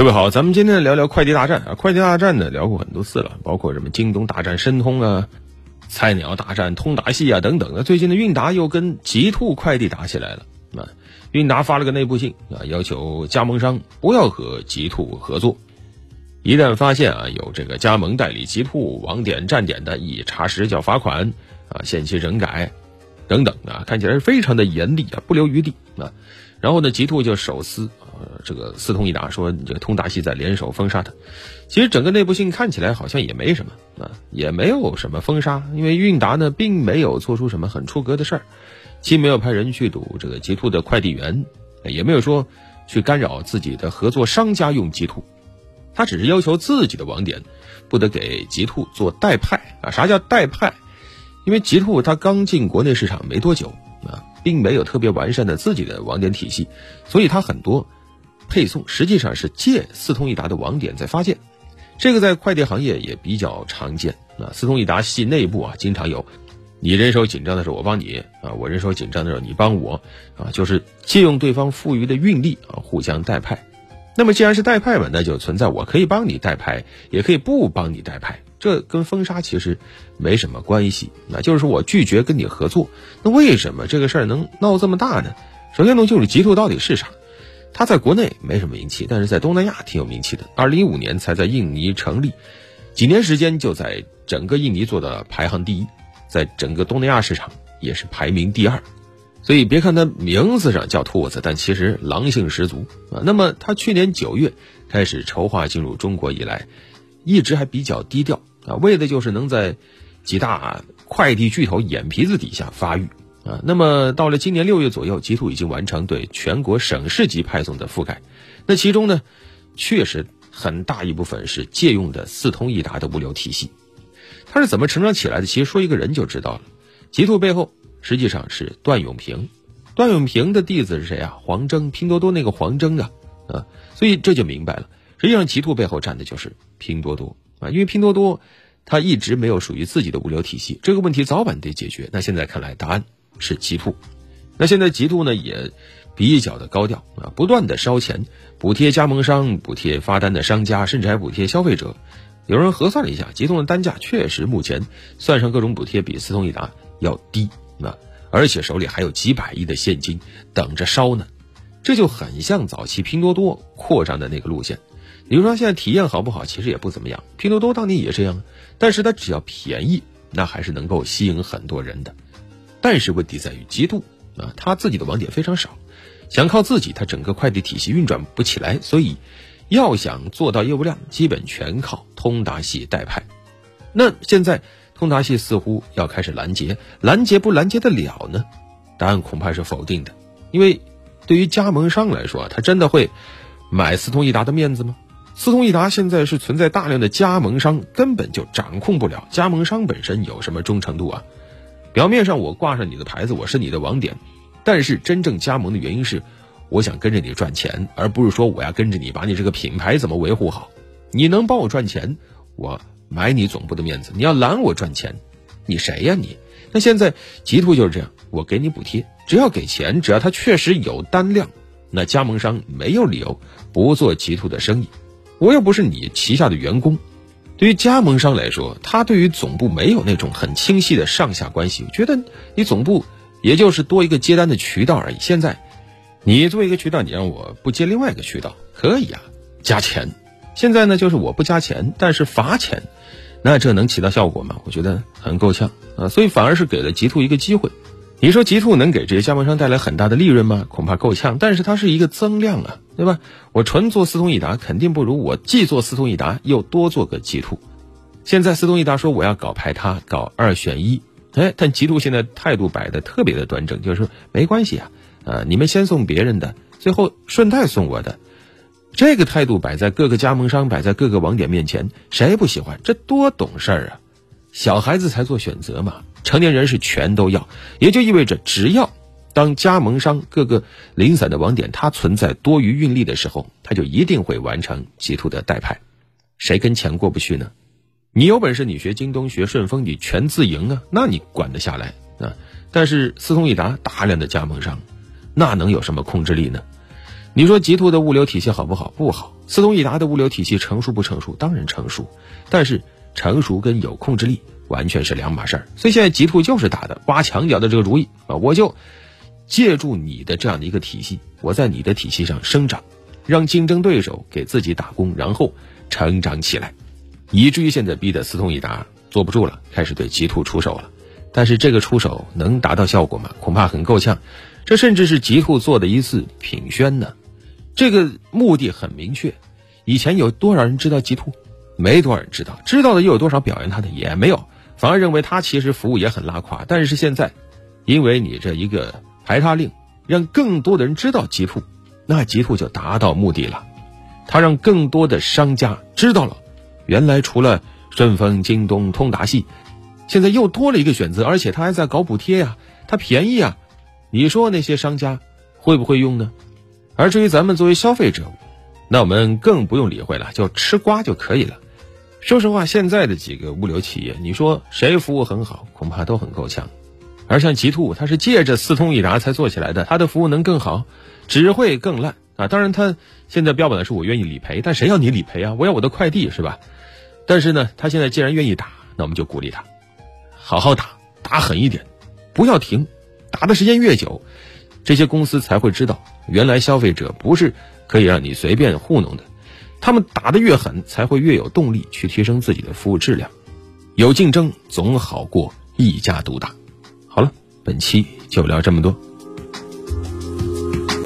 各位好，咱们今天聊聊快递大战啊。快递大战呢，聊过很多次了，包括什么京东大战申通啊，菜鸟大战通达系啊等等那。最近的韵达又跟极兔快递打起来了啊。韵达发了个内部信啊，要求加盟商不要和极兔合作，一旦发现啊有这个加盟代理极兔网点站点的，已查实就要罚款啊，限期整改等等啊，看起来是非常的严厉啊，不留余地啊。然后呢，极兔就手撕。呃，这个四通一达说你，这个通达系在联手封杀他。其实整个内部信看起来好像也没什么啊，也没有什么封杀，因为韵达呢并没有做出什么很出格的事儿，既没有派人去堵这个极兔的快递员，也没有说去干扰自己的合作商家用极兔，他只是要求自己的网点不得给极兔做代派啊。啥叫代派？因为极兔它刚进国内市场没多久啊，并没有特别完善的自己的网点体系，所以它很多。配送实际上是借四通一达的网点在发件，这个在快递行业也比较常见。啊，四通一达系内部啊，经常有你人手紧张的时候我帮你啊，我人手紧张的时候你帮我啊，就是借用对方富余的运力啊，互相代派。那么既然是代派嘛，那就存在我可以帮你代派，也可以不帮你代派，这跟封杀其实没什么关系。那就是我拒绝跟你合作，那为什么这个事儿能闹这么大呢？首先呢，就是极兔到底是啥？它在国内没什么名气，但是在东南亚挺有名气的。二零一五年才在印尼成立，几年时间就在整个印尼做的排行第一，在整个东南亚市场也是排名第二。所以别看它名字上叫兔子，但其实狼性十足啊。那么它去年九月开始筹划进入中国以来，一直还比较低调啊，为的就是能在几大快递巨头眼皮子底下发育。啊，那么到了今年六月左右，极兔已经完成对全国省市级派送的覆盖。那其中呢，确实很大一部分是借用的四通一达的物流体系。它是怎么成长起来的？其实说一个人就知道了。极兔背后实际上是段永平，段永平的弟子是谁啊？黄峥，拼多多那个黄峥啊，啊，所以这就明白了。实际上，极兔背后站的就是拼多多啊，因为拼多多它一直没有属于自己的物流体系，这个问题早晚得解决。那现在看来，答案。是极兔，那现在极兔呢也比较的高调啊，不断的烧钱补贴加盟商、补贴发单的商家，甚至还补贴消费者。有人核算了一下，极兔的单价确实目前算上各种补贴，比四通一达要低啊，而且手里还有几百亿的现金等着烧呢。这就很像早期拼多多扩张的那个路线。比如说现在体验好不好？其实也不怎么样。拼多多当年也这样，但是它只要便宜，那还是能够吸引很多人的。但是问题在于，极度啊，他自己的网点非常少，想靠自己，他整个快递体系运转不起来，所以要想做到业务量，基本全靠通达系代派。那现在通达系似乎要开始拦截，拦截不拦截得了呢？答案恐怕是否定的，因为对于加盟商来说，他真的会买四通一达的面子吗？四通一达现在是存在大量的加盟商，根本就掌控不了加盟商本身有什么忠诚度啊？表面上我挂上你的牌子，我是你的网点，但是真正加盟的原因是，我想跟着你赚钱，而不是说我要跟着你把你这个品牌怎么维护好。你能帮我赚钱，我买你总部的面子；你要拦我赚钱，你谁呀你？那现在极兔就是这样，我给你补贴，只要给钱，只要他确实有单量，那加盟商没有理由不做极兔的生意。我又不是你旗下的员工。对于加盟商来说，他对于总部没有那种很清晰的上下关系，觉得你总部也就是多一个接单的渠道而已。现在，你做一个渠道，你让我不接另外一个渠道，可以啊，加钱。现在呢，就是我不加钱，但是罚钱，那这能起到效果吗？我觉得很够呛啊，所以反而是给了极兔一个机会。你说极兔能给这些加盟商带来很大的利润吗？恐怕够呛，但是它是一个增量啊，对吧？我纯做四通一达，肯定不如我既做四通一达又多做个极兔。现在四通一达说我要搞排他，搞二选一，哎，但极兔现在态度摆的特别的端正，就是说没关系啊，呃，你们先送别人的，最后顺带送我的，这个态度摆在各个加盟商、摆在各个网点面前，谁不喜欢？这多懂事儿啊！小孩子才做选择嘛。成年人是全都要，也就意味着，只要当加盟商各个零散的网点它存在多余运力的时候，他就一定会完成极兔的代派。谁跟钱过不去呢？你有本事，你学京东、学顺丰，你全自营啊，那你管得下来啊。但是四通一达大量的加盟商，那能有什么控制力呢？你说极兔的物流体系好不好？不好。四通一达的物流体系成熟不成熟？当然成熟，但是成熟跟有控制力完全是两码事儿。所以现在极兔就是打的挖墙脚的这个主意啊！我就借助你的这样的一个体系，我在你的体系上生长，让竞争对手给自己打工，然后成长起来，以至于现在逼得四通一达坐不住了，开始对极兔出手了。但是这个出手能达到效果吗？恐怕很够呛。这甚至是极兔做的一次品宣呢。这个目的很明确，以前有多少人知道极兔？没多少人知道，知道的又有多少表扬他的？也没有，反而认为他其实服务也很拉垮。但是现在，因为你这一个排他令，让更多的人知道极兔，那极兔就达到目的了。他让更多的商家知道了，原来除了顺丰、京东、通达系，现在又多了一个选择，而且他还在搞补贴呀，他便宜啊。你说那些商家会不会用呢？而至于咱们作为消费者，那我们更不用理会了，就吃瓜就可以了。说实话，现在的几个物流企业，你说谁服务很好，恐怕都很够呛。而像极兔，它是借着四通一达才做起来的，它的服务能更好，只会更烂啊！当然，它现在标榜的是我愿意理赔，但谁要你理赔啊？我要我的快递是吧？但是呢，他现在既然愿意打，那我们就鼓励他，好好打，打狠一点，不要停，打的时间越久。这些公司才会知道，原来消费者不是可以让你随便糊弄的。他们打得越狠，才会越有动力去提升自己的服务质量。有竞争总好过一家独大。本期就聊这么多。